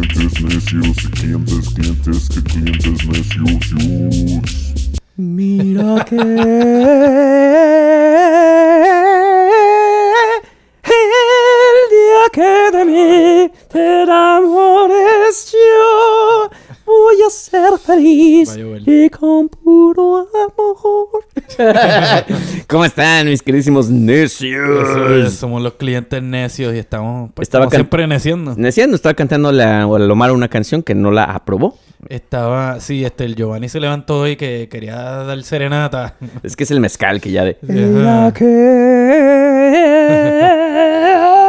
clientes necios, clientes, clientes, que clientes necios. Mira que el día que de mí te enamores yo voy a ser feliz y con puro amor. ¿Cómo están mis queridísimos es, necios? somos los clientes necios y estamos pues, Estaba como siempre neciendo. Neciando, estaba cantando la, a Lomar una canción que no la aprobó. Estaba, sí, este, el Giovanni se levantó hoy que quería dar serenata. Es que es el mezcal que ya de...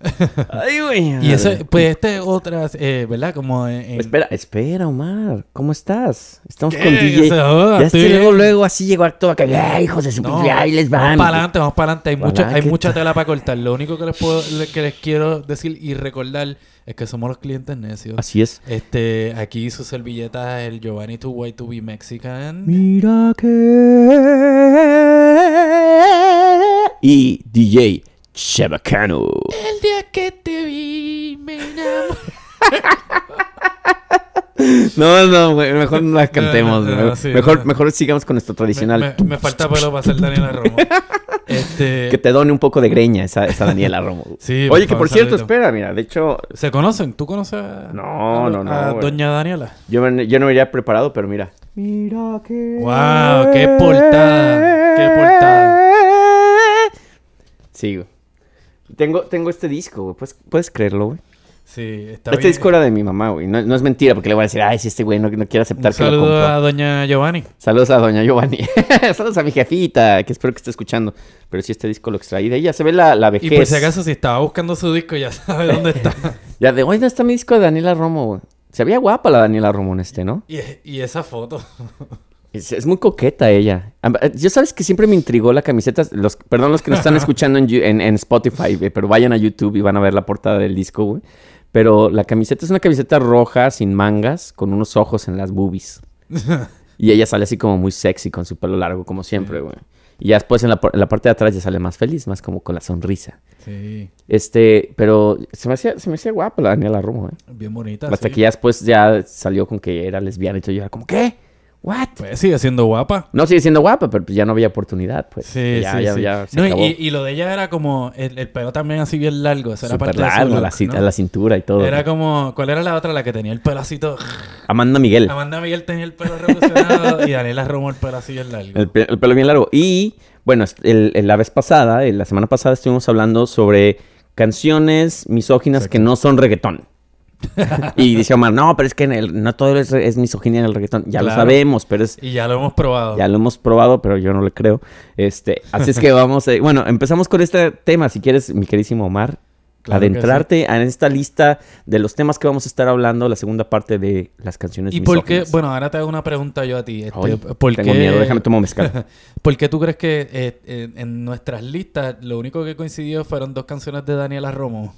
Ay, güey. Y ese, pues este es otra, eh, ¿verdad? Como en... en- Espera, espera, Omar. ¿Cómo estás? Estamos ¿Qué? con DJ. ya estoy este luego, así llegó a todo acá. ¡Ay, hijos de su No, les van. Vamos para adelante, vamos para adelante. Hay, mucha, Ojalá hay mucha tela para cortar. Lo único que les puedo, que les quiero decir y recordar es que somos los clientes necios. Así es. Este, aquí su servilleta el Giovanni to White to be Mexican. Mira que. Y DJ Chabacano. El día que te vi, me enamoré. No, no, güey, mejor no la cantemos. No, no, güey. sí, mejor, no. mejor sigamos con nuestro tradicional. Me, me- me falta pelo para ser Daniela Romo. Este, Que te done un poco de greña esa, esa Daniela Romo. Sí, Oye, que por cierto, espera, mira, de hecho, ¿Se conocen? ¿Tú conoces a, No, a- no, no, a. Doña Daniela? yo, no me iría preparado, pero mira. Mira que. Wow, qué portada, qué portada. Sí, güey. Tengo, tengo este disco, güey. ¿Puedes, puedes creerlo, güey? Sí, está Este bien. disco era de mi mamá, güey. No, no es mentira, porque le voy a decir, ay, si este güey no, no quiere aceptar Un que lo saludo compró. a Doña Giovanni. Saludos a doña Giovanni. Saludos a mi jefita, que espero que esté escuchando. Pero sí, este disco lo extraí de ella. Se ve la, la vejez. Y por si acaso, si estaba buscando su disco, ya sabe dónde está. Ya de, oye, ¿dónde está mi disco de Daniela Romo, güey? Se veía guapa la Daniela Romo en este, ¿no? y, y esa foto. Es, es muy coqueta ella. Eh, Yo sabes que siempre me intrigó la camiseta. Los, perdón los que nos están escuchando en, en- en Spotify, eh, pero vayan a YouTube y van a ver la portada del disco, güey. Pero la camiseta es una camiseta roja, sin mangas, con unos ojos en las boobies. Y ella sale así como muy sexy con su pelo largo, como siempre, güey. Y ya después en la, por- en la parte de atrás ya sale más feliz, más como con la sonrisa. Sí, Este, pero se me hacía, se me hacía guapa la Daniela Romo, eh. bien bonita. Hasta sí. que ya después ya salió con que era lesbiana y todo. Yo era como, ¿qué? ¿What? Pues sigue siendo guapa. No sigue siendo guapa, pero pues ya no había oportunidad, pues. Sí, ya, sí, ya, sí. ya se No, y, acabó. y lo de ella era como el, el pelo también así bien largo. Era Súper parte de su largo, look, la, cintura y todo. Era como, ¿cuál era la otra? La que tenía el pelo así todo. Amanda Miguel. Amanda Miguel tenía el pelo revolucionado y Daniela Romo el pelo así bien largo. El, pe- el pelo bien largo. Y, bueno, el- el- la vez pasada, la semana pasada estuvimos hablando sobre canciones misóginas que no son reggaetón. Y dice Omar, no, pero es que en el- no todo es, es misoginia en el reggaetón. Ya lo sabemos, pero es... Y ya lo hemos probado. Ya lo hemos probado, pero yo no le creo. Este, así es que vamos, eh, bueno, empezamos con este tema, si quieres, mi queridísimo Omar, Claro adentrarte en esta lista de los temas que vamos a estar hablando, la segunda parte de las canciones ¿Y por qué? Bueno, ahora te hago una pregunta yo a ti. Este, ¿por tengo qué- miedo, déjame tomar mezcal. ¿Por qué tú crees que eh, en nuestras listas lo único que coincidió fueron dos canciones de Daniela Romo?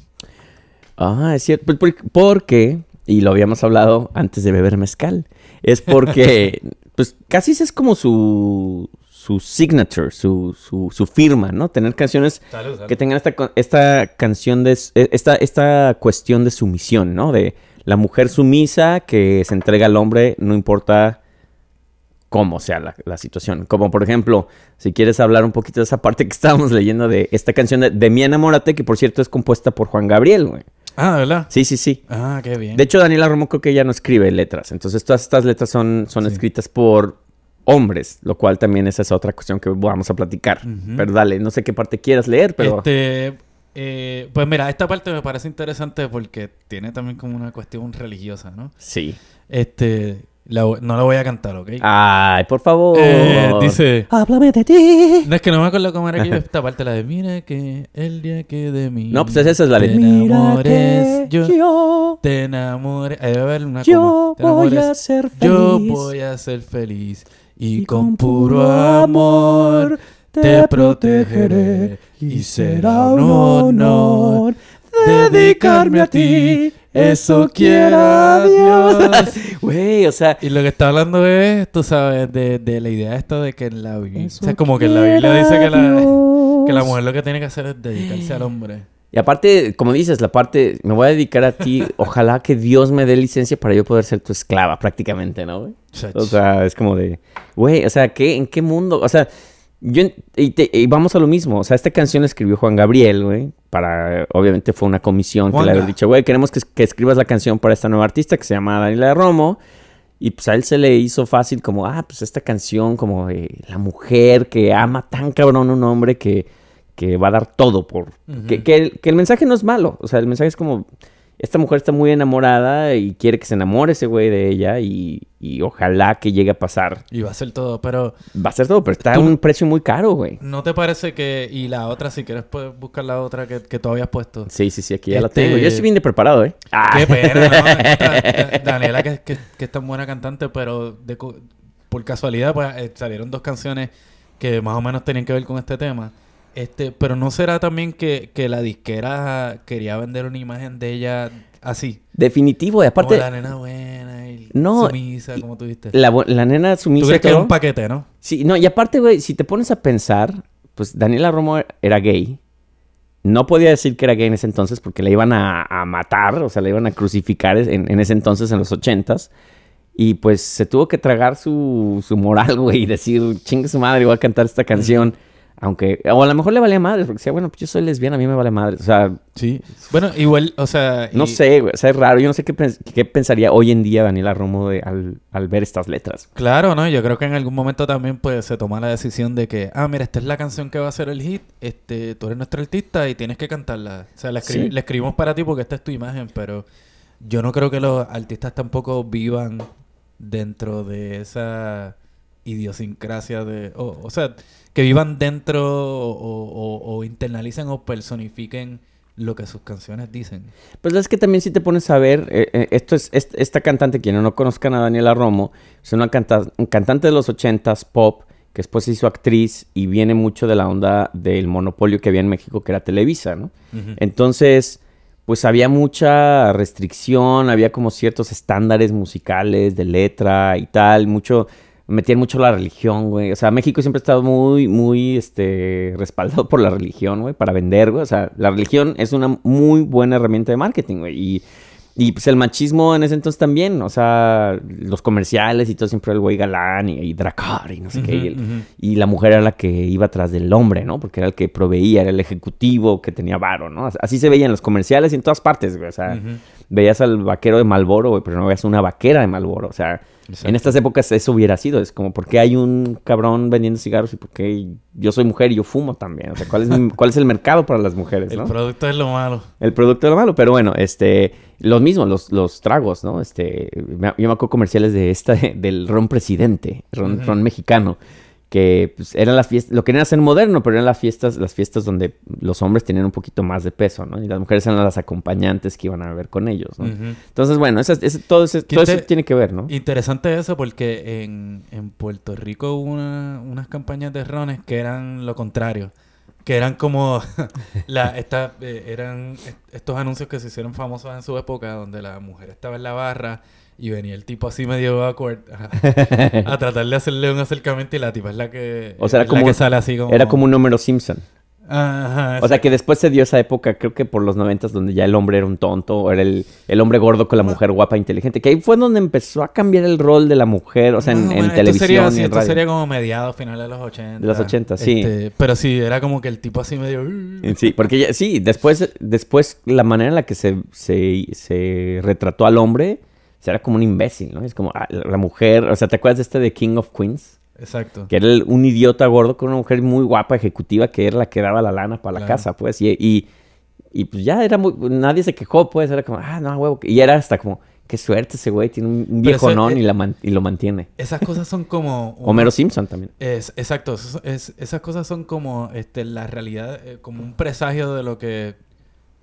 Ah, es cierto, por- porque, y lo habíamos hablado antes de beber mezcal, es porque, pues casi es como su, su signature, su, su, su firma, ¿no? Tener canciones Salud, salud. que tengan esta, esta canción de, eh, esta, esta cuestión de sumisión, ¿no? De la mujer sumisa que se entrega al hombre, no importa cómo sea la, la situación. Como por ejemplo, si quieres hablar un poquito de esa parte que estábamos leyendo de esta canción de, de Mi Enamórate, que por cierto es compuesta por Juan Gabriel, güey. Ah, ¿verdad? Sí, sí, sí. Ah, qué bien. De hecho, Daniela Romo creo que ella no escribe letras. Entonces, todas estas letras son, son Sí. escritas por hombres, lo cual también esa es otra cuestión que vamos a platicar. Ujú. Pero dale, no sé qué parte quieras leer, pero... Este, eh, pues mira, esta parte me parece interesante porque tiene también como una cuestión religiosa, ¿no? Sí. Este, la no la voy a cantar, ¿ok? Ay, por favor. Eh, dice... Háblame de ti. No es que no me acuerdo cómo era que esta parte, la de mira que el día que de mí. No, pues esa es la de- Te enamores, yo, yo, te enamores. Ahí debe haber una yo coma. Voy enamores, a ser feliz. Yo voy a ser feliz y, con puro amor te protegeré y será un honor dedicarme a ti. Eso quiera Dios. Güey, o sea, Y lo que está hablando es, tú sabes, de, de la idea esta de que en la Biblia, o sea, como que en la Biblia dice que la, que la mujer lo que tiene que hacer es dedicarse al hombre. Y aparte, como dices, la parte, me voy a dedicar a ti, ojalá que Dios me dé licencia para yo poder ser tu esclava prácticamente, ¿no, güey? O sea, es como de, güey, o sea, ¿qué, ¿en qué mundo? O sea, yo, y, te- y vamos a lo mismo, o sea, esta canción la escribió Juan Gabriel, güey, para, obviamente fue una comisión que le había dicho, güey, queremos que, que escribas la canción para esta nueva artista que se llama Daniela Romo. Y pues a él se le hizo fácil como, ah, pues esta canción, como eh, la mujer que ama tan cabrón a un hombre que, que va a dar todo por... Que, que el, que el mensaje no es malo, o sea, el mensaje es como, esta mujer está muy enamorada y quiere que se enamore ese güey de ella y, y ojalá que llegue a pasar. Y va a ser todo, pero Va a ser todo, pero está a un precio muy caro, güey. ¿no te parece que... Y la otra, si quieres puedes buscar la otra que, que tú habías puesto. Sí, sí, sí, aquí ya la Este- tengo. Yo estoy bien de preparado, ¿eh? Ah. Qué pena, ¿no? Esta- Daniela, que, que, que es tan buena cantante, pero de por casualidad pues, eh, salieron dos canciones que más o menos tenían que ver con este tema. Este, pero no será también que, que la disquera quería vender una imagen de ella así. Definitivo, y aparte, como la nena buena y No, sumisa, como tú viste. la, la nena ¿Tú sumisa y crees que todo. un paquete, no? Sí, no, y aparte, güey, si te pones a pensar, pues Daniela Romo era gay. No podía decir que era gay en ese entonces porque la iban a, a matar, o sea, la iban a crucificar en, en ese entonces, en los ochentas. Y pues se tuvo que tragar su, su moral, güey, y decir, chingue su madre, voy a cantar esta canción. Aunque, o a lo mejor le valía madre, porque decía, bueno, pues yo soy lesbiana, a mí me vale madre. O sea, Sí. Bueno, igual, o sea... no sé, güey, o sea, es raro. Yo no sé qué, pens- qué pensaría hoy en día Daniela Romo de- al, al ver estas letras. Claro, ¿no? Yo creo que en algún momento también pues se toma la decisión de que, ah, mira, esta es la canción que va a ser el hit, este, tú eres nuestro artista y tienes que cantarla. O sea, la, escri- Sí. la escribimos para ti porque esta es tu imagen, pero yo no creo que los artistas tampoco vivan dentro de esa idiosincrasia de... O sea, que vivan dentro o, o- o internalicen o personifiquen lo que sus canciones dicen. Pues es que también si te pones a ver, eh, eh, esto es, est- esta cantante, quien no conozcan a Daniela Romo, es una canta- un cantante de los ochentas, pop, que después se hizo actriz y viene mucho de la onda del monopolio que había en México, que era Televisa, ¿no? Entonces, pues había mucha restricción, había como ciertos estándares musicales de letra y tal, mucho, metían mucho la religión, güey. O sea, México siempre ha estado muy, muy, este, respaldado por la religión, güey, para vender, güey. O sea, la religión es una muy buena herramienta de marketing, güey. Y, y pues el machismo en ese entonces también, o sea, los comerciales y todo siempre el güey galán y, y Dracar y no sé qué. y el- la mujer era la que iba atrás del hombre, ¿no? Porque era el que proveía, era el ejecutivo que tenía varo, ¿no? Así se veía en los comerciales y en todas partes, güey. O sea, veías al vaquero de Malboro, güey, pero no veías una vaquera de Malboro. O sea, Exacto. en estas épocas eso hubiera sido. Es como, ¿por qué hay un cabrón vendiendo cigarros y por qué yo soy mujer y yo fumo también? O sea, ¿cuál es, mi- cuál es el mercado para las mujeres, El no? producto es lo malo. El producto de lo malo, pero bueno, este, lo mismo, los, los tragos, ¿no? Este, yo me acuerdo comerciales de esta, del ron presidente, ron, ron mexicano, que pues, eran las fiestas, lo querían hacer moderno, pero eran las fiestas, las fiestas donde los hombres tenían un poquito más de peso, ¿no? Y las mujeres eran las acompañantes que iban a ver con ellos, ¿no? Entonces, bueno, ese- ese- todo, ese- ¿Quién todo eso tiene que ver, ¿no? Interesante eso porque en, en Puerto Rico hubo una- unas campañas de rones que eran lo contrario. Que eran como la, esta, eh, eran est- estos anuncios que se hicieron famosos en su época donde la mujer estaba en la barra y venía el tipo así medio awkward a, a tratar de hacerle un acercamiento y la tipa es la que, O sea, era como- que sale así como... Era como un número Simpson. Ajá, O sea, que después se dio esa época, creo que por los noventas, donde ya el hombre era un tonto, o era el, el hombre gordo con la mujer guapa e inteligente, que ahí fue donde empezó a cambiar el rol de la mujer, o sea, en, o en. Esto televisión sería, y sí, en esto radio. sería como mediados, finales de los 80. De los 80, sí. Este, pero sí, era como que el tipo así medio... Sí, porque ya- sí, después, después la manera en la que se, se, se retrató al hombre, o sea, era como un imbécil, ¿no? Es como ah, la mujer, o sea, ¿te acuerdas de este de King of Queens? Exacto. Que era el- un idiota gordo con una mujer muy guapa, ejecutiva, que era la que daba la lana para la casa, pues. Y, y, y, pues ya era muy... Nadie se quejó, pues. Era como, ah, no, huevo. Y era hasta como, qué suerte ese güey, tiene un, eso viejonón es- y, la man- y lo mantiene. Esas cosas son como... un- Homero Simpson también. Es, exacto. es- esas cosas son como este, la realidad, eh, como un presagio de lo que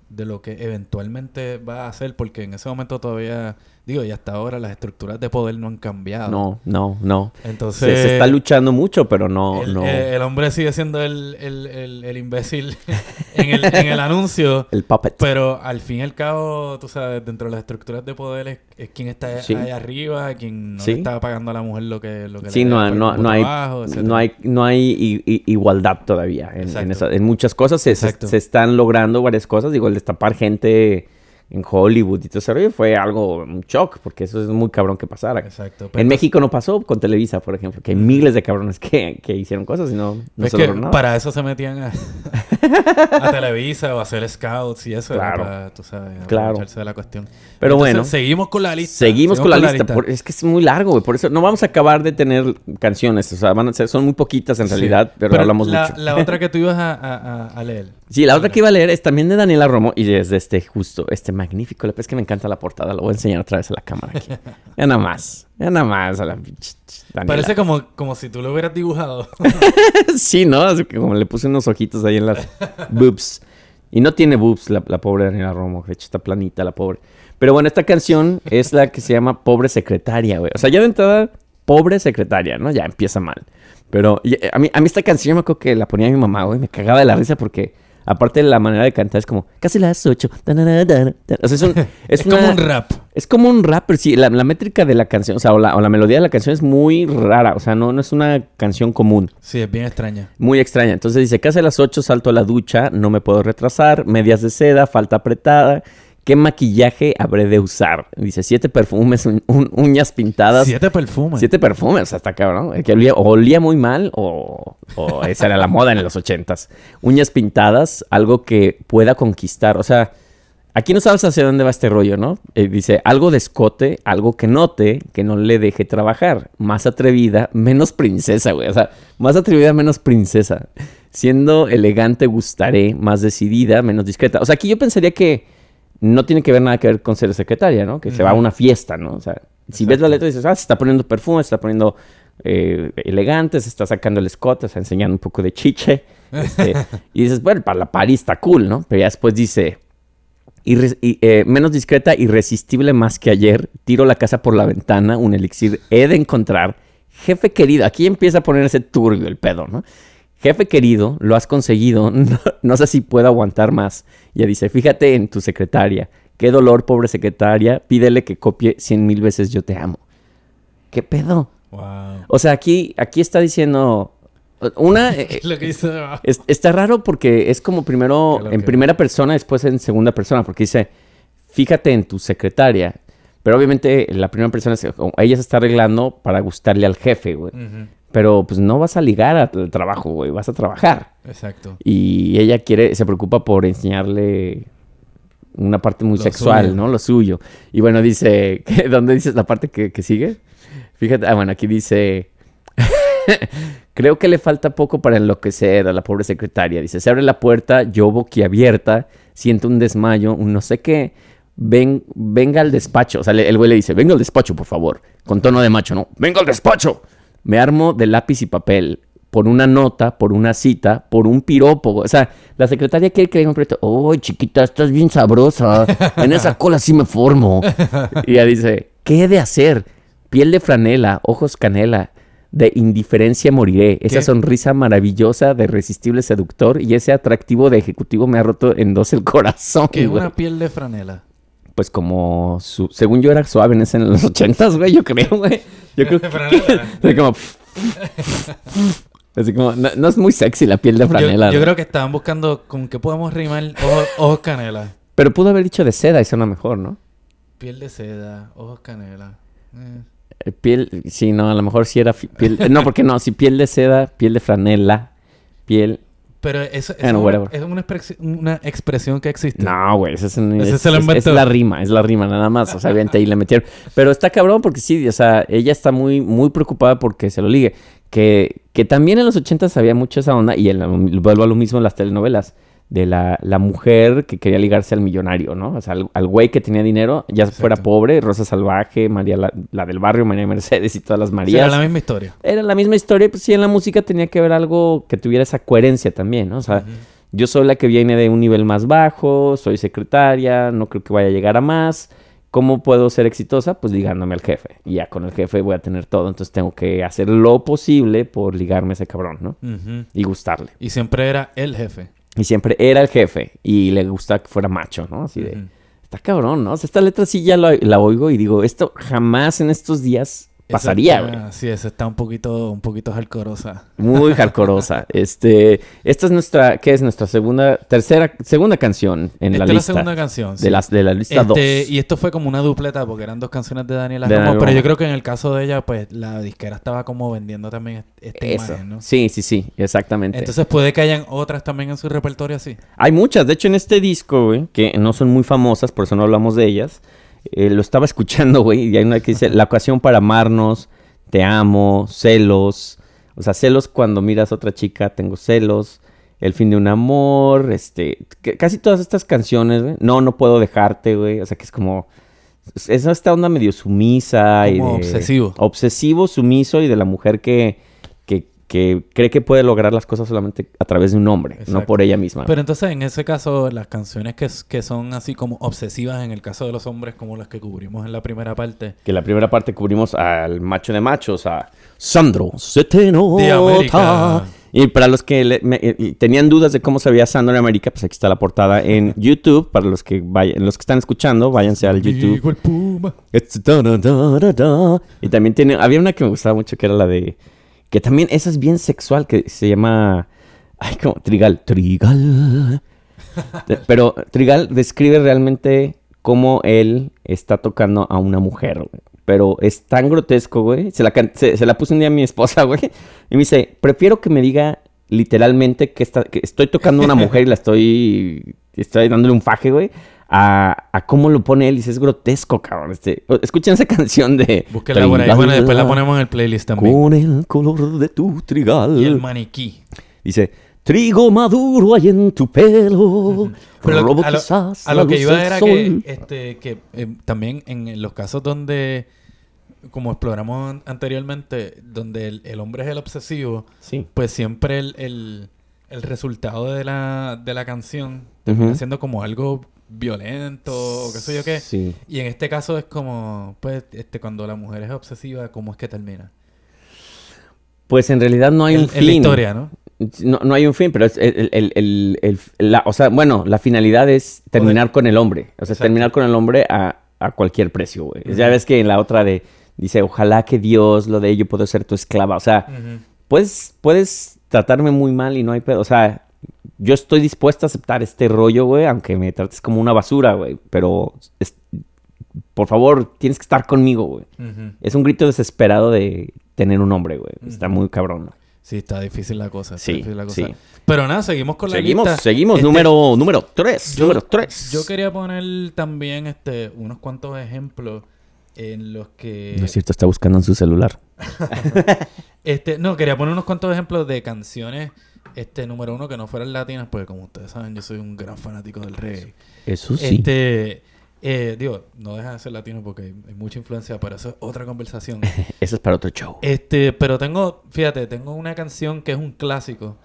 de lo que eventualmente va a hacer, porque en ese momento todavía, digo, y hasta ahora las estructuras de poder no han cambiado. No, no, no. Entonces, Se, se está luchando mucho, pero no, el, no. eh, el hombre sigue siendo el, el, el, el imbécil en el, en el anuncio. El puppet. Pero al fin y al cabo, tú sabes, dentro de las estructuras de poder es, es quien está Sí. ahí arriba, quien no Sí. le está pagando a la mujer lo que, lo que Sí, le no, no, hay, trabajo, no hay, no hay i- i- igualdad todavía en, esa- en muchas cosas. Se, se- se están logrando varias cosas. Digo, el destapar gente en Hollywood y todo ese rollo fue algo, un shock, porque eso es muy cabrón que pasara. Exacto. En Pero México no pasó con Televisa, por ejemplo, que hay miles de cabrones que, que hicieron cosas y no, no es se que nada. para eso se metían a, a Televisa o a hacer scouts y eso. Claro. para, tú sabes, Claro. de la cuestión. Pero Entonces, bueno. Seguimos con la lista. Seguimos con la lista. por- es que es muy largo, güey. Por eso no vamos a acabar de tener canciones. O sea, van a ser, son muy poquitas en Sí. realidad, pero, hablamos la, mucho. La otra que tú ibas a- a leer. Sí, la otra que iba a leer es también de Daniela Romo y es de este justo, este magnífico. Es que me encanta la portada. Lo voy a enseñar otra vez a la cámara aquí. Ya nada más. Ya nada más a la pinche Daniela. Parece como, como si tú lo hubieras dibujado. sí, ¿no? Así que como le puse unos ojitos ahí en las boobs. Y no tiene boobs la, la pobre Daniela Romo. De hecho, está planita la pobre. Pero bueno, esta canción es la que se llama Pobre Secretaria, güey. O sea, ya de entrada, Pobre Secretaria, ¿no? Ya empieza mal. Pero y, a, mí, a mí esta canción me acuerdo que la ponía mi mamá, güey. Me cagaba de la risa porque, aparte de la manera de cantar, es como casi las ocho. tanarara, tan- O sea, es, un, es, Es una- como un rap. es como un rap, pero sí, la, la métrica de la canción, o sea, o la, o la melodía de la canción es muy rara. O sea, no, no es una canción común. Sí, es bien extraña. Muy extraña. Entonces dice, casi a las 8 salto a la ducha, no me puedo retrasar, medias de seda, falta apretada. ¿Qué maquillaje habré de usar? Dice, siete perfumes, un- un- uñas pintadas. Siete perfumes. Siete perfumes, está cabrón. Eh, Que olía, o olía muy mal o, o esa era la moda en los ochentas. Uñas pintadas, algo que pueda conquistar. O sea, aquí no sabes hacia dónde va este rollo, ¿no? Eh, dice, algo de escote, algo que note, que no le deje trabajar. Más atrevida, menos princesa, güey. O sea, más atrevida, menos princesa. Siendo elegante, gustaré. Más decidida, menos discreta. O sea, aquí yo pensaría que no tiene que ver nada que ver con ser secretaria, ¿no? Que se va a una fiesta, ¿no? O sea, si ves la letra dices, ah, se está poniendo perfume, se está poniendo eh, elegante, se está sacando el escote, se está enseñando un poco de chiche. este, y dices, bueno, para la party está cool, ¿no? Pero ya después dice, irre- y, eh, menos discreta, irresistible más que ayer, tiro la casa por la ventana, un elixir he de encontrar. Jefe querido, aquí empieza a ponerse turbio el pedo, ¿no? Jefe querido, lo has conseguido, no, no sé si puedo aguantar más. Ya dice, fíjate en tu secretaria, qué dolor, pobre secretaria, pídele que copie cien mil veces yo te amo. ¿Qué pedo? Wow. O sea, aquí, aquí está diciendo, una, eh, Lo que hizo. es- está raro porque es como primero en primera persona, después en segunda persona, porque dice, fíjate en tu secretaria. Pero obviamente la primera persona, es, ella se está arreglando para gustarle al jefe, güey. Ujú, Pero pues no vas a ligar al trabajo, güey, vas a trabajar. Exacto. Y ella quiere, se preocupa por enseñarle una parte muy Lo sexual, suyo. ¿no? Lo suyo. Y bueno, dice, ¿qué- ¿dónde dices la parte que, que sigue? Fíjate, ah, bueno, aquí dice, creo que le falta poco para enloquecer a la pobre secretaria. Dice, se abre la puerta, yo boquiabierta, siento un desmayo, un no sé qué. Ven, venga al despacho. O sea, el güey le dice, venga al despacho, por favor. Con tono de macho, ¿no? Venga al despacho. Me armo de lápiz y papel. Por una nota, por una cita, por un piropo. O sea, la secretaria quiere que le diga un proyecto. ¡Oh, chiquita, estás bien sabrosa! En esa cola sí me formo. Y ella dice, ¿qué he de hacer? Piel de franela, ojos canela. De indiferencia moriré. Esa ¿Qué? sonrisa maravillosa de irresistible seductor y ese atractivo de ejecutivo me ha roto en dos el corazón. Que una piel de franela. Pues como su, según yo era suave en, ese, en los ochentas, güey, yo creo, güey. Yo creo que Franela. así como así como no, no es muy sexy la piel de Yo, franela. yo ¿no? creo que estaban buscando con qué podemos rimar ojos, ojos canela. Pero pudo haber dicho de seda y suena mejor, ¿no? Piel de seda, ojos canela. Eh. Eh, Piel, sí, no, a lo mejor sí era piel, eh, no, porque no, si piel de seda, piel de franela, piel, Pero eso, eso Bueno, es, una, es una, expresi- una expresión que existe. no, güey, ese es, un- Ese la rima, es la rima nada más, o sea, obviamente ahí le metieron, pero está cabrón porque sí, o sea, ella está muy, muy preocupada porque se lo ligue, que, que también en los ochentas había mucho esa onda, y vuelvo a lo mismo en las telenovelas, de la, la mujer que quería ligarse al millonario, ¿no? O sea, al, al güey que tenía dinero, ya fuera Exacto. pobre, Rosa Salvaje, María la, la del barrio, María Mercedes y todas las Marías. era la misma historia. Era la misma historia, pues sí, en la música tenía que haber algo que tuviera esa coherencia también, ¿no? O sea, yo soy la que viene de un nivel más bajo, soy secretaria, no creo que vaya a llegar a más. ¿Cómo puedo ser exitosa? Pues ligándome al jefe. Y ya con el jefe voy a tener todo, entonces tengo que hacer lo posible por ligarme a ese cabrón, ¿no? Y gustarle. Y siempre era el jefe. Y siempre era el jefe y le gustaba que fuera macho, ¿no? Así de... Está cabrón, ¿no? O sea, esta letra sí ya la, la oigo y digo, esto jamás en estos días pasaría, güey. Sí, esa está un poquito, un poquito hardcoreosa. Muy hardcoreosa. Este, esta es nuestra, ¿qué es? Nuestra segunda, tercera, segunda canción en Esta la es lista. la segunda canción. sí. de, las, de la lista 2. Este, y esto fue como una dupleta porque eran dos canciones de Daniela De Daniela pero yo creo que en el caso de ella, pues la disquera estaba como vendiendo también esta Eso. imagen, ¿no? Sí, sí, sí, exactamente. Entonces puede que hayan otras también en su repertorio así. Hay muchas. De hecho, en este disco, güey, que no son muy famosas, por eso no hablamos de ellas. Eh, lo estaba escuchando, güey, y hay una que dice, la ocasión para amarnos, te amo, celos. O sea, celos cuando miras a otra chica, tengo celos. El fin de un amor, este, que- casi todas estas canciones, güey. No, no puedo dejarte, güey. O sea, que es como, es esta onda medio sumisa y de- obsesivo. obsesivo, sumiso y de la mujer que, que, cree que puede lograr las cosas solamente a través de un hombre, no por ella misma. Pero entonces en ese caso, las canciones que, son así como obsesivas en el caso de los hombres, como las que cubrimos en la primera parte, Que la primera parte cubrimos al macho de machos, a Sandro, se te nota. De América. Y para los que le- me- eh, tenían dudas de cómo se veía Sandro en América, pues aquí está la portada en YouTube. Para los que vayan, los que están escuchando, váyanse al YouTube. El Puma. Da, da, da. Y también tiene, había una que me gustaba mucho que era la de, que también esa es bien sexual, que se llama, ay, como, Trigal, Trigal. Pero Trigal describe realmente cómo él está tocando a una mujer, güey. Pero es tan grotesco, güey. Se la, se la puse un día a mi esposa, güey. Y me dice, prefiero que me diga literalmente que, está, que estoy tocando a una mujer y la estoy, estoy dándole un faje, güey. A, a cómo lo pone él. Dice, es grotesco, cabrón. Este, escuchen esa canción de... Búsquenla por ahí. Bueno, después la ponemos en el playlist también. Con el color de tu trigal. Y el maniquí. Dice, trigo maduro hay en tu pelo. Pero lo- a lo, quizás a lo que iba era que, este, que eh, también en los casos donde, como exploramos an- anteriormente, donde el, el hombre es el obsesivo, Sí. pues siempre el, el, el resultado de la, de la canción termina siendo como algo violento o qué sé yo qué. Sí. Y en este caso es como, pues, este, cuando la mujer es obsesiva, ¿cómo es que termina? Pues en realidad no hay El- un en la fin. historia, ¿no? No, no hay un fin, pero es el, el- la, o sea, bueno, la finalidad es terminar con el hombre. O sea, Exacto. terminar con el hombre a, a cualquier precio, güey. Ya ves que en la otra de dice, ojalá que Dios lo de ello pueda ser tu esclava. O sea, puedes, puedes tratarme muy mal y no hay pedo. O sea, yo estoy dispuesto a aceptar este rollo, güey, aunque me trates como una basura, güey. Pero, es- por favor, tienes que estar conmigo, güey. Es un grito desesperado de tener un hombre, güey. Está muy cabrón. ¿no? Sí, está difícil la cosa. está Sí, difícil la cosa. sí. Pero nada, seguimos con la Seguimos, lista. seguimos. Este, número, número 3. yo- Número 3. Yo quería poner también este unos cuantos ejemplos en los que No es cierto, está buscando en su celular. este no quería poner unos cuantos ejemplos de canciones este número uno que no fueran latinas porque como ustedes saben yo soy un gran fanático del reggae Eso sí. este eh, digo no deja de ser latino porque hay, hay mucha influencia pero eso es otra conversación Eso es para otro show. este pero tengo fíjate tengo una canción que es un clásico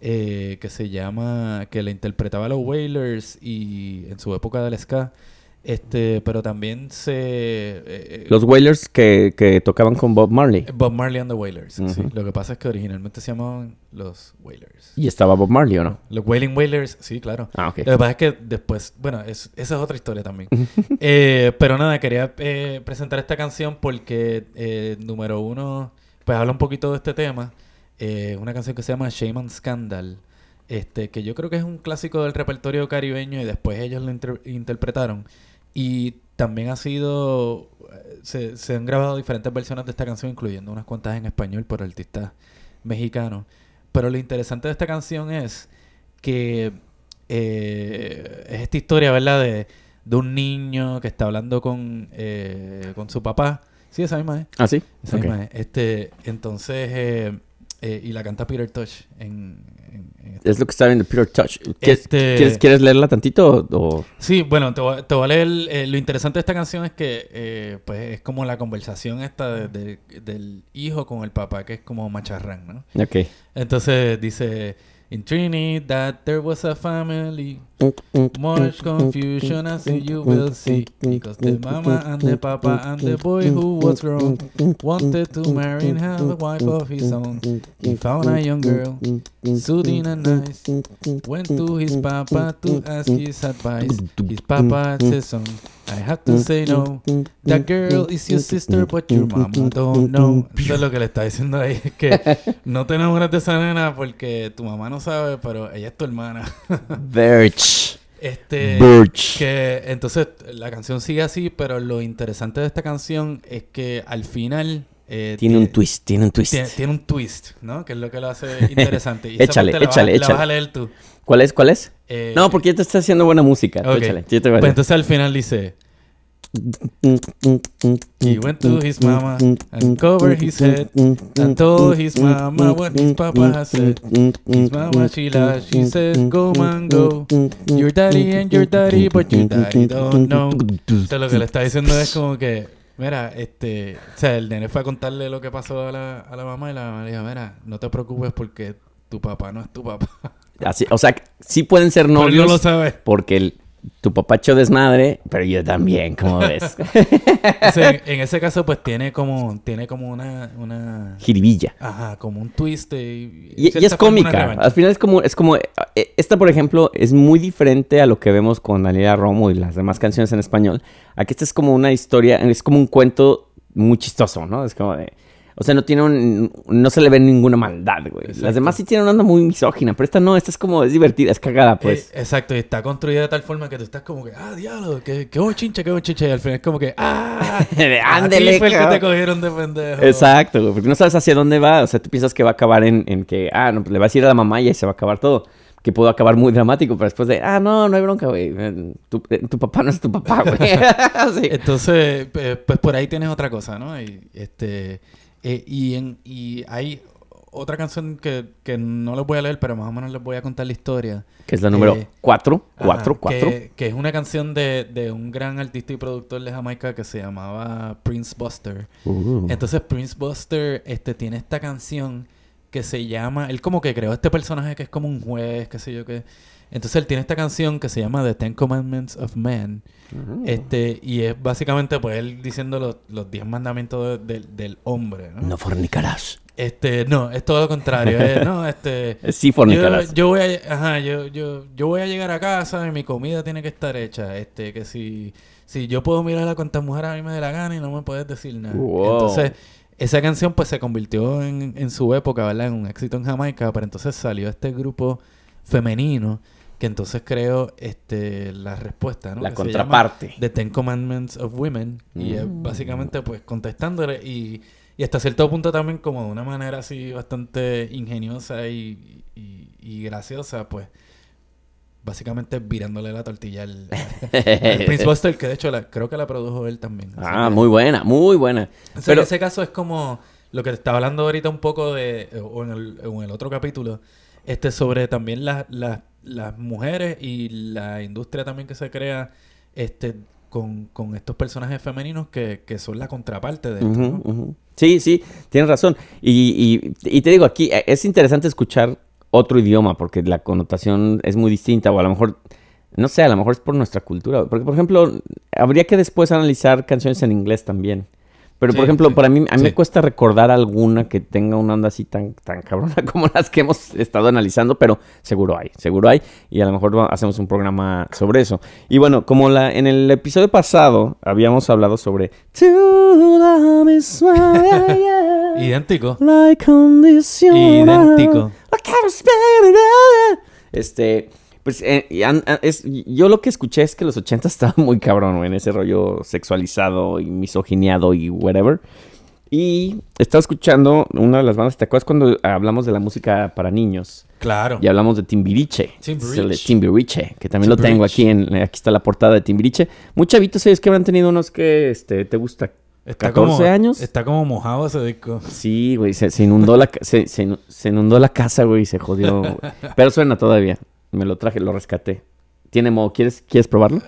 eh, que se llama que la interpretaba los Wailers y en su época del ska este pero también se eh, Los Wailers que, que tocaban con Bob Marley. Bob Marley and the Wailers. sí. Lo que pasa es que originalmente se llamaban los Wailers. Y estaba Bob Marley, ¿o no? Los Wailing Wailers, sí, claro. Ah, ok. Lo que pasa es que después, bueno, es- esa es otra historia también. Eh, pero nada, quería eh, presentar esta canción porque, eh, número uno, pues habla un poquito de este tema. Eh, una canción que se llama Shame and Scandal. Este, que yo creo que es un clásico del repertorio caribeño y después ellos lo inter- interpretaron. Y también ha sido. eh, Se, se han grabado diferentes versiones de esta canción, incluyendo unas cuantas en español por artistas mexicanos. Pero lo interesante de esta canción es que eh, es esta historia, ¿verdad? De, de un niño que está hablando con, eh, con su papá. Sí, esa misma es. ¿Ah, sí? Esa misma es. Este, entonces, eh, eh, y la canta Peter Touch en, en- en esta Es lo que está viendo Peter Touch. ¿Quieres, Este- ¿quieres, quieres leerla tantito o...? Sí, bueno, te voy, a- te voy a leer. eh, lo interesante de esta canción es que, eh, pues, es como la conversación esta de- de- del hijo con el papá, que es como macharrán, ¿no? Ok. Entonces dice: In Trinidad there was a family. Much confusion as you will see. Because the mama and the papa and the boy who was grown wanted to marry and have a wife of his own. He found a young girl, soothing and nice. Went to his papa to ask his advice. His papa said, son, um, I have to say no. That girl is your sister, but your mama don't know. Eso es lo que le está diciendo ahí. Es que no te enamores de esa nena porque tu mamá no sabe, pero ella es tu hermana. Birch. Este, Birch. que entonces la canción sigue así, pero lo interesante de esta canción es que al final eh, Tiene un twist, tiene un twist. Tiene, tiene un twist, ¿no? Que es lo que lo hace interesante. Y Échale, parte la vas échale, la vas échale. a leer tú. ¿Cuál es? ¿Cuál es? Eh, No, porque ya te está haciendo buena música. Tú ok. échale, yo te Pues entonces al final dice: He went to his mama and covered his head and told his mama what his papa has said. His mama, she laughed, she said, Go man, go. Your daddy and your daddy, but your daddy don't know. Entonces lo que le está diciendo es como que, mira, este, o sea, el nene fue a contarle lo que pasó a la, a la mamá y la mamá le dijo, mira, no te preocupes porque tu papá no es tu papá. Así, o sea, sí pueden ser Pero novios no lo sabe. porque el- tu papá echó desmadre, pero yo también, ¿cómo ves? O sea, en, en ese caso, pues tiene como, tiene como una, una, Jiribilla. ajá, como un twist de- Y, es cómica. Al final es como, es como, eh, esta por ejemplo es muy diferente a lo que vemos con Daniela Romo y las demás canciones en español. Aquí esta es como una historia, es como un cuento muy chistoso, ¿no? Es como de, o sea, no tiene un, no se le ve ninguna maldad, güey. Exacto. Las demás sí tienen una onda muy misógina, pero esta no, esta es como, es divertida, es cagada, pues. Eh, exacto, y está construida de tal forma que tú estás como que, ah, diablo, que, que chinche, que chinche, y al final es como que, ah, "Ándele, fue el que cabrón". te cogieron de pendejo. Exacto, güey, porque no sabes hacia dónde va. O sea, tú piensas que va a acabar en, en que, ah, no, pues le vas a ir a la mamá y ahí se va a acabar todo. Que pudo acabar muy dramático, pero después de, ah, no, no hay bronca, güey. Eh, Tu, eh, tu papá no es tu papá, güey. Sí. Entonces, eh, pues por ahí tienes otra cosa, ¿no? Y, este, eh, y, en, y hay otra canción que, que no les voy a leer, pero más o menos les voy a contar la historia. Que es la número Eh, 4, Ajá, 4, 4. Que, que es una canción de, de un gran artista y productor de Jamaica que se llamaba Prince Buster. Uh. Entonces Prince Buster este, tiene esta canción que se llama... Él como que creó este personaje que es como un juez, qué sé yo qué. Entonces él tiene esta canción que se llama The Ten Commandments of Man. Este, y es básicamente pues él diciendo los, los diez mandamientos de- del- del hombre, ¿no? No fornicarás. Este, no, es todo lo contrario. es, no, este... Eh, Sí Yo, fornicarás. yo voy a, ajá, yo, yo, yo voy a llegar a casa y mi comida tiene que estar hecha. Este, que si, si yo puedo mirar a cuantas mujeres a mí me dé la gana y no me puedes decir nada. Wow. Entonces, esa canción pues se convirtió en, en su época, ¿verdad? En un éxito en Jamaica, pero entonces salió este grupo femenino que entonces creó este la respuesta, ¿no? La Que se llama contraparte. The Ten Commandments of Women. Y es Mm. básicamente pues contestándole y, y hasta cierto punto también como de una manera así bastante ingeniosa y, y, y graciosa, pues básicamente virándole la tortilla al, al Prince Buster, que de hecho la, creo que la produjo él también. Ah, que- muy buena, muy buena. o sea, Pero- en ese caso es como lo que te estaba hablando ahorita un poco de, o en el, o en el otro capítulo, este sobre también las, las, las mujeres y la industria también que se crea este con, con estos personajes femeninos que, que son la contraparte de esto, ¿no? Sí, sí, tienes razón. Y, y- y te digo, aquí eh, es interesante escuchar otro idioma porque la connotación es muy distinta o a lo mejor, no sé, a lo mejor es por nuestra cultura. Porque, por ejemplo, habría que después analizar canciones en inglés también. Pero, por ejemplo, sí, para mí, a mí sí. me cuesta recordar alguna que tenga una onda así tan, tan cabrona como las que hemos estado analizando, pero seguro hay, seguro hay. Y a lo mejor hacemos un programa sobre eso. Y bueno, como la, en el episodio pasado habíamos hablado sobre Idéntico. conditional. Idéntico. Este, pues eh, es, yo lo que escuché es que los 80 estaban muy cabrón, güey, en ese rollo sexualizado y misogineado y whatever. Y estaba escuchando una de las bandas, ¿te acuerdas cuando hablamos de la música para niños? Claro. Y hablamos de Timbiriche. Timbiriche. Timbiriche, que también lo tengo Timbiriche. aquí en aquí está la portada de Timbiriche. Muchos chavitos ellos que habrán tenido unos que este te gusta Está 14 como, años. Está como mojado ese disco. Sí, güey, se, se inundó la se, se inundó la casa, güey, y se jodió. güey. Pero suena todavía. Me lo traje, lo rescaté. Tiene modo, ¿quieres, ¿quieres probarlo?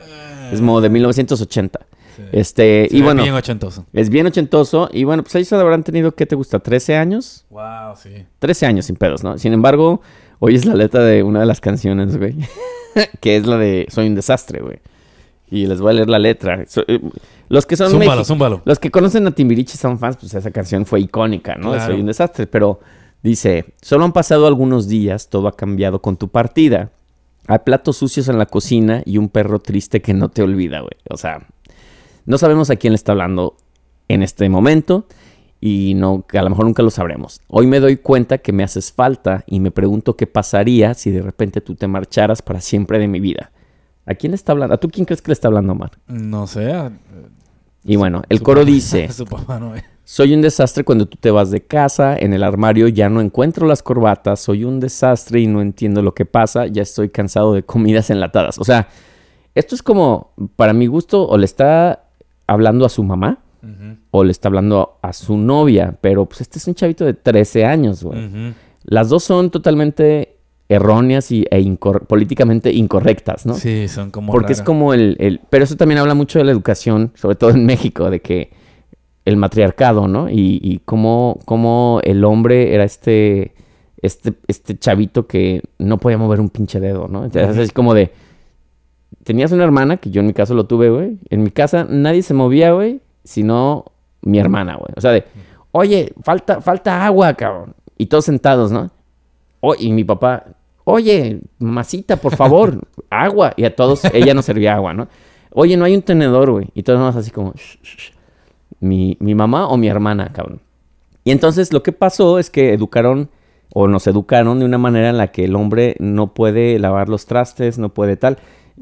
Es modo de 1980. Sí. Este, Se y bueno, bien ochentoso. es bien ochentoso. Y bueno, pues ellos habrán tenido, ¿qué te gusta? ¿13 años? Wow, sí. 13 años sin pedos, ¿no? Sin embargo, oyes la letra de una de las canciones, güey. que es la de Soy un desastre, güey. Y les voy a leer la letra. So- eh, los que son Zúmbalo, zúmbalo. los que conocen a Timbiriche son fans, pues esa canción fue icónica, ¿no? Claro. Soy un desastre. Pero dice, solo han pasado algunos días, todo ha cambiado con tu partida. Hay platos sucios en la cocina y un perro triste que no te olvida, güey. O sea, no sabemos a quién le está hablando en este momento y no, a lo mejor nunca lo sabremos. Hoy me doy cuenta que me haces falta y me pregunto qué pasaría si de repente tú te marcharas para siempre de mi vida. ¿A quién le está hablando? ¿A tú quién crees que le está hablando, Omar? No sé. a- Y bueno, el su coro papá- dice... Su papá no es. Soy un desastre cuando tú te vas de casa, en el armario ya no encuentro las corbatas, soy un desastre y no entiendo lo que pasa, ya estoy cansado de comidas enlatadas. O sea, esto es como, para mi gusto, o le está hablando a su mamá o le está hablando a, a su novia, pero pues este es un chavito de 13 años, güey. Las dos son totalmente erróneas y, e incor- políticamente incorrectas, ¿no? Sí, son como Porque es como el, el- Pero eso también habla mucho de la educación, sobre todo en México, de que el matriarcado, ¿no? Y, y cómo, cómo el hombre era este, este, este chavito que no podía mover un pinche dedo, ¿no? Entonces es como de... Tenías una hermana, que yo en mi caso lo tuve, güey. En mi casa nadie se movía, güey, sino mi hermana, güey. O sea, de, oye, falta, falta agua, cabrón. Y todos sentados, ¿no? Y mi papá, oye, mamacita, por favor, agua. Y a todos, ella nos servía agua, ¿no? Oye, no hay un tenedor, güey. Y todos más así como, "Shh, shh, shh". Mi, mi mamá o mi hermana, cabrón. Y entonces lo que pasó es que educaron o nos educaron de una manera en la que el hombre no puede lavar los trastes, no puede tal.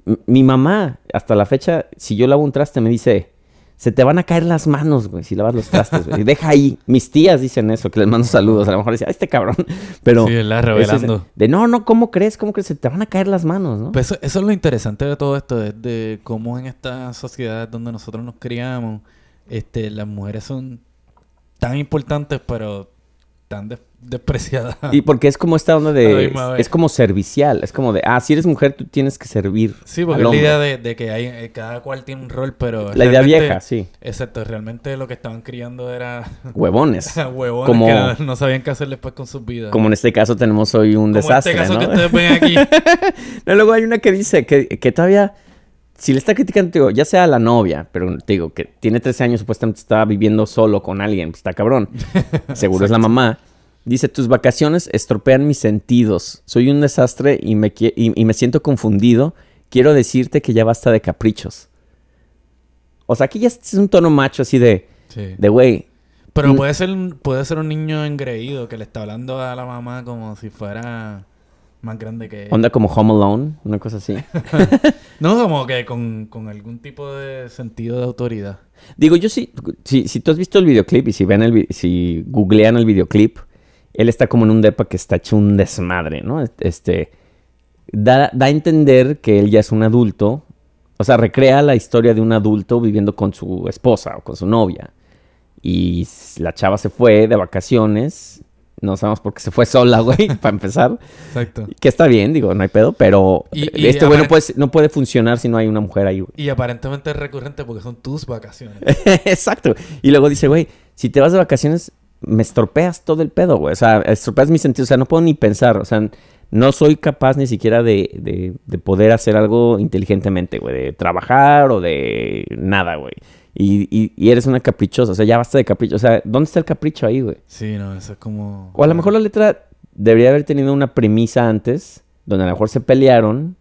M- Mi mamá, hasta la fecha, si yo lavo un traste, me dice, se te van a caer las manos, güey, si lavas los trastes, güey. Deja ahí. Mis tías dicen eso, que les mando saludos. A lo mejor dicen, "Ay, este cabrón. Pero... Sí, la es revelando. De no, no, ¿cómo crees? ¿Cómo crees? Se te van a caer las manos, ¿no? Pues eso, eso es lo interesante de todo esto, es de cómo en esta sociedad donde nosotros nos criamos, este, las mujeres son tan importantes, pero tan des- despreciadas. Y porque es como esta onda de... Es como servicial. Es como de, ah, si eres mujer, tú tienes que servir Sí, porque es la idea de, de que hay, eh, cada cual tiene un rol, pero... La idea vieja, sí. Exacto, realmente lo que estaban criando era Huevones. huevones Como- que no, no sabían qué hacer después con sus vidas. Como en este caso tenemos hoy un Como desastre, este caso ¿no? que ustedes ven aquí. No, luego hay una que dice que, que todavía, si le está criticando, te digo, ya sea a la novia, pero te digo que tiene 13 años, supuestamente está viviendo solo con alguien, pues está cabrón. Seguro es la mamá. Dice, tus vacaciones estropean mis sentidos. Soy un desastre y me, y me siento confundido. Quiero decirte que ya basta de caprichos. O sea, aquí ya es un tono macho así de, Sí. de güey, Pero Mm. puede ser, puede ser un niño engreído que le está hablando a la mamá como si fuera más grande que onda como Home Alone, una cosa así. No, como que con, con algún tipo de sentido de autoridad. Digo, yo sí, si, si tú has visto el videoclip y si ven el si googlean el videoclip, él está como en un depa que está hecho un desmadre, ¿no? Este da, da a entender que él ya es un adulto, o sea, recrea la historia de un adulto viviendo con su esposa o con su novia. Y la chava se fue de vacaciones, no sabemos por qué se fue sola, güey, para empezar. Exacto. Que está bien, digo, no hay pedo, pero Y- y este güey no puede, no puede funcionar si no hay una mujer ahí, güey. Y aparentemente es recurrente porque son tus vacaciones. Exacto. Y luego dice, güey, si te vas de vacaciones, me estropeas todo el pedo, güey. O sea, estropeas mi sentido. O sea, no puedo ni pensar. O sea, no soy capaz ni siquiera de, de, de poder hacer algo inteligentemente, güey. De trabajar o de nada, güey. Y, y, y eres una caprichosa. O sea, ya basta de capricho. O sea, ¿dónde está el capricho ahí, güey? Sí, no, eso es como... O a lo mejor la letra debería haber tenido una premisa antes, donde a lo mejor se pelearon.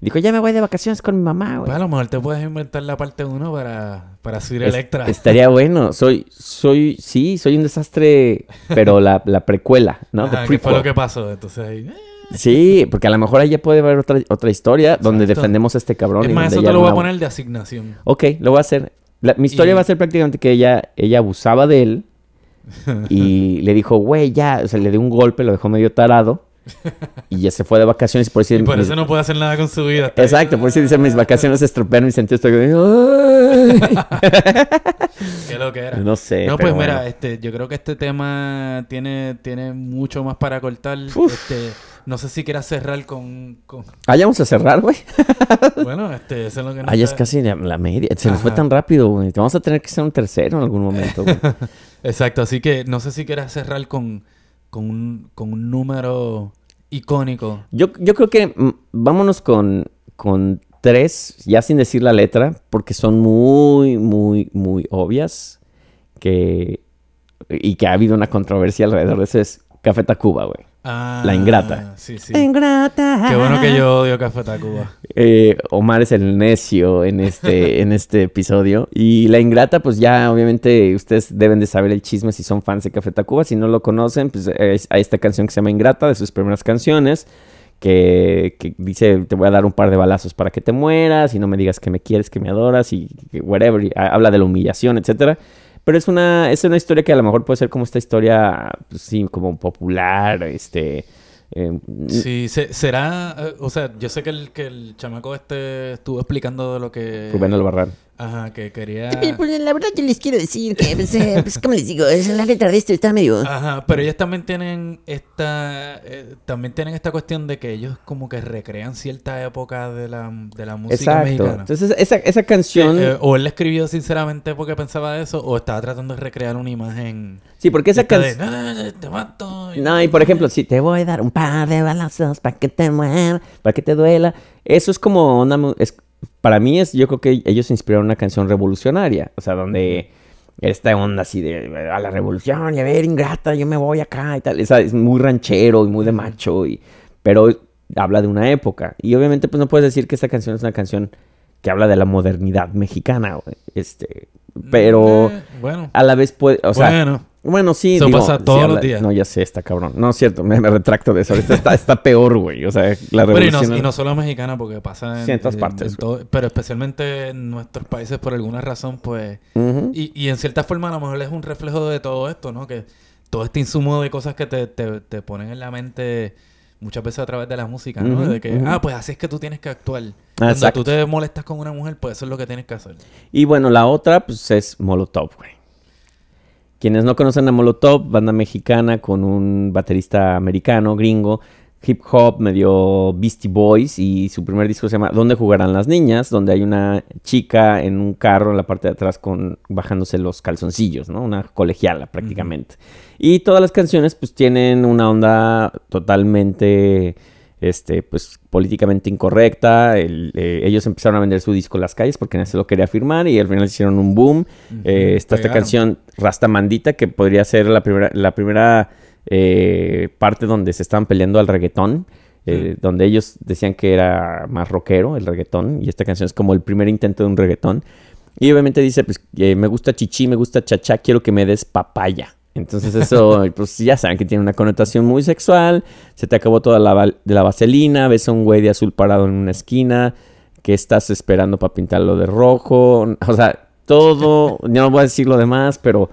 Dijo, ya me voy de vacaciones con mi mamá, güey. Pues a lo mejor te puedes inventar la parte 1 para, para subir Es- Electra. Estaría bueno. Soy, soy, sí, soy un desastre, pero la, la precuela, ¿no? Ajá, ¿Qué fue lo que pasó? Entonces ahí... eh. Sí, porque a lo mejor ahí ya puede haber otra, otra historia donde defendemos a este cabrón. Es más, eso te lo voy a poner de asignación. Ok, lo voy a hacer. La- mi historia Y- va a ser prácticamente que ella, ella abusaba de él y le dijo, güey, ya, o sea, le dio un golpe, lo dejó medio tarado y ya se fue de vacaciones y por eso... Y por mis- eso no puede hacer nada con su vida. Exacto, por eso dice mis vacaciones se estropean mi sentido. Estoy. Qué lo que era. No sé. No, pero pues mira, este, yo creo que este tema tiene, tiene mucho más para cortar. Uf. Este, no sé si quieras cerrar con, con- Ah, ya vamos a cerrar, güey. bueno, este, eso es lo que nos Ah, ya es casi la, la media. Se nos fue tan rápido, güey. Vamos a tener que hacer un tercero en algún momento, güey. Exacto, así que no sé si quieras cerrar con, con, un, con un número icónico. Yo, yo creo que mm, vámonos con, con tres, ya sin decir la letra, porque son muy, muy, muy obvias. Que, y que ha habido una controversia alrededor de eso. Es Café Tacuba, güey. Ah, La ingrata. Sí, sí. Ingrata. Qué bueno que yo odio Café Tacuba. Eh, Omar es el necio en este, en este episodio. Y la ingrata, pues ya obviamente ustedes deben de saber el chisme si son fans de Café Tacuba. Si no lo conocen, pues es- hay esta canción que se llama Ingrata, de sus primeras canciones. Que, que dice, te voy a dar un par de balazos para que te mueras y no me digas que me quieres, que me adoras y que whatever. y ha- habla de la humillación, etcétera. Pero es una, es una historia que a lo mejor puede ser como esta historia, pues, sí, como popular, este... eh, Sí, se- será, eh, o sea, yo sé que el, que el chamaco este estuvo explicando de lo que... Rubén Albarrán. Ajá, que quería... Pues, la verdad yo les quiero decir que, pues, eh, pues como les digo, es la letra de esto está medio... Ajá, pero ellos también tienen esta eh, también tienen esta cuestión de que ellos como que recrean cierta época de la, de la música Exacto. mexicana. Entonces esa, esa canción... Eh, o él la escribió sinceramente porque pensaba eso, o estaba tratando de recrear una imagen. sí, porque esa de, canción... "No, no, no, te mato. No, y por ejemplo, si te voy a dar un par de balazos para que te mueva, para que te duela. Eso es como una... Es, para mí es, yo creo que ellos inspiraron una canción revolucionaria. O sea, donde esta onda así de a la revolución y a ver, ingrata, yo me voy acá y tal. Esa es muy ranchero y muy de macho. Y, pero habla de una época. Y obviamente pues no puedes decir que esta canción es una canción que habla de la modernidad mexicana. güey. Este, pero Eh, bueno, a la vez puede... O sea, bueno, bueno, sí. Eso digo, pasa sí todos habla- los días. No, ya sé, está cabrón. No es cierto, me, me retracto de eso. Está, está peor, güey. O sea, la Pero y revolución... no, y no solo mexicana, porque pasa en, Sí, en partes, en todo- pero especialmente en nuestros países, por alguna razón, pues. Y, y en cierta forma, a lo mejor es un reflejo de todo esto, ¿no? Que todo este insumo de cosas que te, te, te ponen en la mente muchas veces a través de la música, ¿no? De que, ah, pues así es que tú tienes que actuar. Ah, Cuando exacto. tú te molestas con una mujer, pues eso es lo que tienes que hacer. Y bueno, la otra, pues es Molotov, güey. Quienes no conocen a Molotov, banda mexicana con un baterista americano, gringo, hip hop, medio Beastie Boys, y su primer disco se llama ¿Dónde jugarán las niñas? Donde hay una chica en un carro en la parte de atrás con bajándose los calzoncillos, ¿no? Una colegiala prácticamente. Y todas las canciones pues tienen una onda totalmente este, pues políticamente incorrecta. El- eh, ellos empezaron a vender su disco en las calles porque nadie se lo quería firmar y al final hicieron un boom. Eh, está esta Pegaron. canción Rastamandita que podría ser la primera, la primera eh, parte donde se estaban peleando al reggaetón. eh, Donde ellos decían que era más rockero el reggaetón. Y esta canción es como el primer intento de un reggaetón. Y obviamente dice, pues, eh, me gusta chichi, me gusta chachá, quiero que me des papaya. Entonces eso, pues ya saben que tiene una connotación muy sexual. Se te acabó toda la, de la vaselina, ves a un güey de azul parado en una esquina, que estás esperando para pintarlo de rojo. O sea, todo, ya no voy a decir lo demás, pero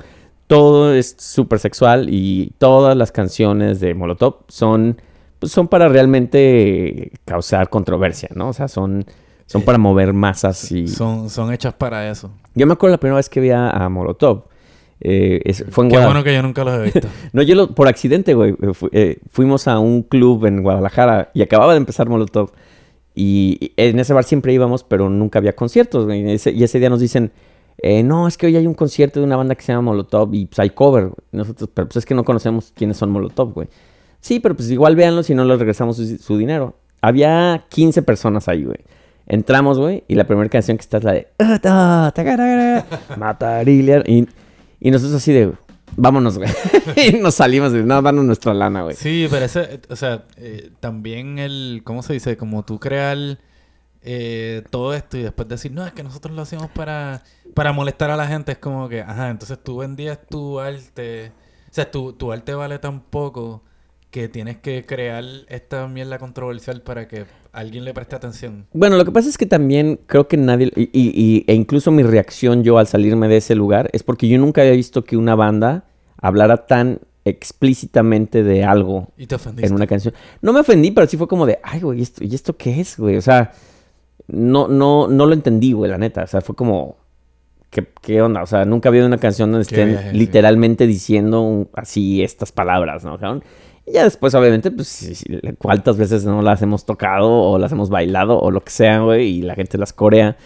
todo es súper sexual y todas las canciones de Molotov son, pues, son para realmente causar controversia, ¿no? O sea, son, son para mover masas y... Son, son hechas para eso. Yo me acuerdo la primera vez que vi a, a Molotov. Eh, es- fue en Qué bueno que yo nunca los he visto. No, yo lo- por accidente, güey. eh, fu- eh, fuimos a un club en Guadalajara y acababa de empezar Molotov. Y en ese bar siempre íbamos, pero nunca había conciertos, güey. Y ese, y ese día nos dicen, eh, no, es que hoy hay un concierto de una banda que se llama Molotov y pues hay cover. güey. Nosotros, pero pues es que no conocemos quiénes son Molotov, güey. Sí, pero pues igual véanlos y no les regresamos su, su dinero. Había 15 personas ahí, güey. Entramos, güey, y la primera canción que está es la de... "Ah, ta, ta, ta, ta, Matarilia. Y, y nosotros así de... Vámonos, güey. nos salimos de... No, danos nuestra lana, güey. Sí, pero ese, o sea, eh, también el, ¿cómo se dice? Como tú crear eh, todo esto y después decir, no, es que nosotros lo hacemos para, para molestar a la gente, es como que, ajá, entonces tú vendías tu arte, o sea, tu, tu arte vale tan poco que tienes que crear esta mierda controversial para que alguien le preste atención. Bueno, lo que pasa es que también creo que nadie, y, y- e incluso mi reacción yo al salirme de ese lugar es porque yo nunca había visto que una banda hablara tan explícitamente de algo Y te ofendiste. en una canción. No me ofendí, pero sí fue como de, ay, güey, ¿y esto, ¿y esto qué es, güey? O sea, no, no, no lo entendí, güey, la neta. O sea, fue como, ¿qué, qué onda? O sea, nunca había una canción donde Qué estén viaje, sí. literalmente diciendo así estas palabras, ¿no? Ya después, obviamente, pues, cuántas veces no las hemos tocado o las hemos bailado o lo que sea, güey, y la gente las corea.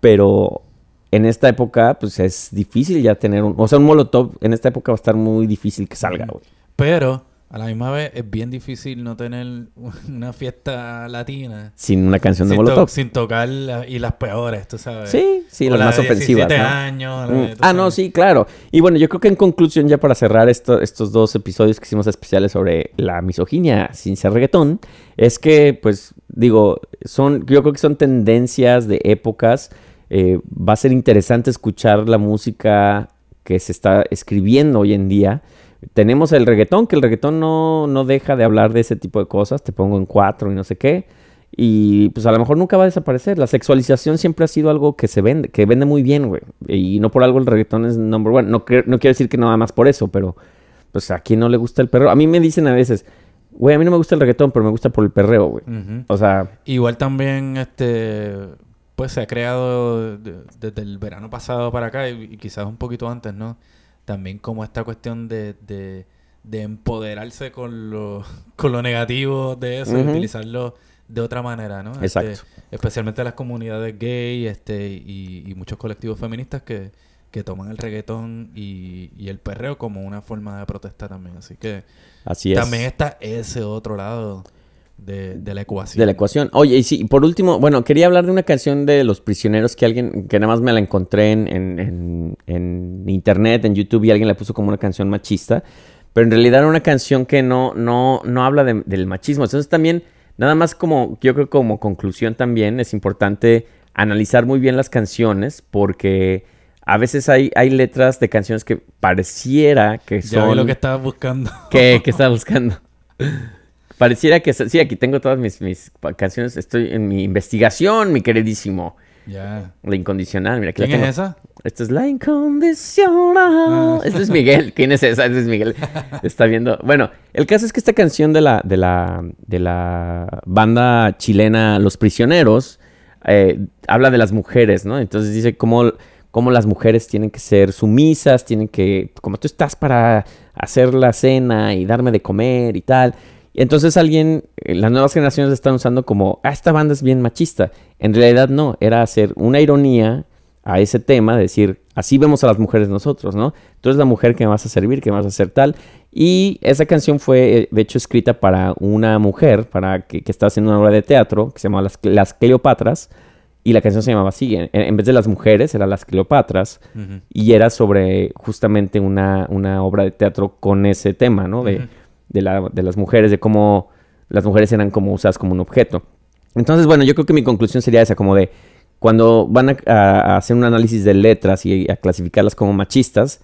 Pero en esta época, pues, es difícil ya tener un... O sea, un Molotov en esta época va a estar muy difícil que salga, güey. Pero A la misma vez es bien difícil no tener una fiesta latina Sin una canción de sin, to- sin tocar la- y las peores, tú sabes. Sí, sí, O las la más de ofensivas. 17 ¿no? años. la Mm, de- Ah, no, sí, claro. Y bueno, yo creo que en conclusión, ya para cerrar esto- estos dos episodios que hicimos especiales sobre la misoginia sin ser reggaetón, es que, pues, digo, son, yo creo que son tendencias de épocas. Eh, va a ser interesante escuchar la música que se está escribiendo hoy en día. Tenemos el reggaetón, que el reggaetón no, no deja de hablar de ese tipo de cosas. Te pongo en cuatro y no sé qué. Y pues a lo mejor nunca va a desaparecer. La sexualización siempre ha sido algo que se vende, que vende muy bien, güey. Y no por algo el reggaetón es number one. No, no quiero decir que nada más por eso, pero pues a quien no le gusta el perreo. A mí me dicen a veces, güey, a mí no me gusta el reggaetón, pero me gusta por el perreo, güey. O sea, Igual también, este, pues se ha creado de- desde el verano pasado para acá y, y quizás un poquito antes, ¿no? También como esta cuestión de, de, de empoderarse con lo, con lo negativo de eso y utilizarlo de otra manera, ¿no? Este, Exacto. especialmente las comunidades gay este, y, y muchos colectivos feministas que, que toman el reggaetón y, y el perreo como una forma de protesta también. Así que así es. también está ese otro lado de, de la ecuación. De la ecuación. Oye, y sí, por último, bueno, quería hablar de una canción de Los Prisioneros que alguien, que nada más me la encontré en, en- en- en internet, en YouTube, y alguien la puso como una canción machista. Pero en realidad era una canción que no, no, no habla de- del machismo. Entonces también, nada más como, yo creo como conclusión también, es importante analizar muy bien las canciones, porque a veces hay, hay letras de canciones que pareciera que Ya son... vi lo que estabas buscando. ¿Qué, qué estaba buscando? Pareciera que... Sí, aquí tengo todas mis, canciones. Estoy en mi investigación, mi queridísimo. Ya. La incondicional, mira, aquí la ¿Quién es esa? Esta es la incondicional. Este es Miguel. ¿Quién es esa? Este es Miguel. Está viendo. Bueno, el caso es que esta canción de la, de la, de la banda chilena Los Prisioneros eh, habla de las mujeres, ¿no? Entonces dice cómo, cómo las mujeres tienen que ser sumisas, tienen que, como tú estás para hacer la cena y darme de comer y tal. Entonces alguien, eh, las nuevas generaciones están usando como, ah, esta banda es bien machista. En realidad no, era hacer una ironía a ese tema, de decir, así vemos a las mujeres nosotros, ¿no? Tú eres la mujer que me vas a servir, que me vas a hacer tal. Y esa canción fue, eh, de hecho, escrita para una mujer, para que, que estaba haciendo una obra de teatro, que se llamaba Las, Las Cleopatras, y la canción se llamaba así, en, en vez de las mujeres, era Las Cleopatras, y era sobre justamente una, una obra de teatro con ese tema, ¿no? De. De, la- de las mujeres, de cómo las mujeres eran como usadas como un objeto. Entonces, bueno, yo creo que mi conclusión sería esa, como de cuando van a hacer un análisis de letras y a clasificarlas como machistas,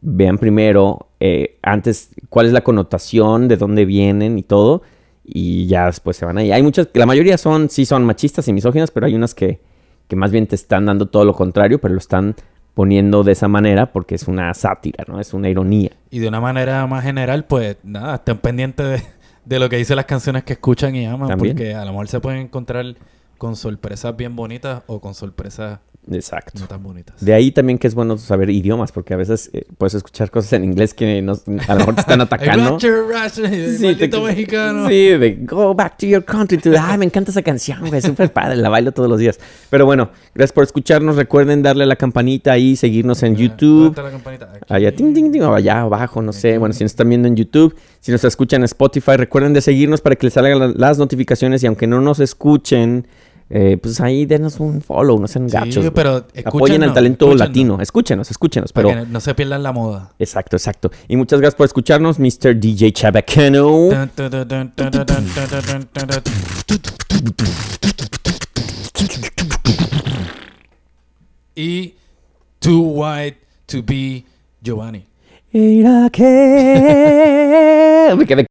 vean primero, eh, antes, cuál es la connotación, de dónde vienen y todo, y ya después se van ahí. Hay muchas, la mayoría son, sí son machistas y misóginas, pero hay unas que, que más bien te están dando todo lo contrario, pero lo están poniendo de esa manera porque es una sátira, ¿no? Es una ironía. Y de una manera más general, pues nada, estén pendientes de, de lo que dicen las canciones que escuchan y aman, También. porque a lo mejor se pueden encontrar con sorpresas bien bonitas o con sorpresas Exacto. no tan bonitas. De ahí también que es bueno saber idiomas, porque a veces eh, puedes escuchar cosas en inglés que no- a lo mejor te están atacando. Sí, te- mexicano. Sí, de go back to your country. To, ay, me encanta esa canción, güey. Súper padre. La bailo todos los días. Pero bueno, gracias por escucharnos. Recuerden darle a la campanita ahí, seguirnos en ¿Dónde YouTube. está la campanita? Allá, ting, ting, ting, o allá abajo, no sé. Bueno, si nos están viendo en YouTube, si nos escuchan en Spotify, recuerden de seguirnos para que les salgan la- las notificaciones. Y aunque no nos escuchen, eh, pues ahí denos un follow, no sean sí, gachos. Pero Apoyen al talento latino. Escúchenos, escúchenos. Pero... Que no se pierdan la moda. Exacto, exacto. Y muchas gracias por escucharnos, Mr. DJ Chabacano. Y Too White to Be Giovanni. Era que... Me quedé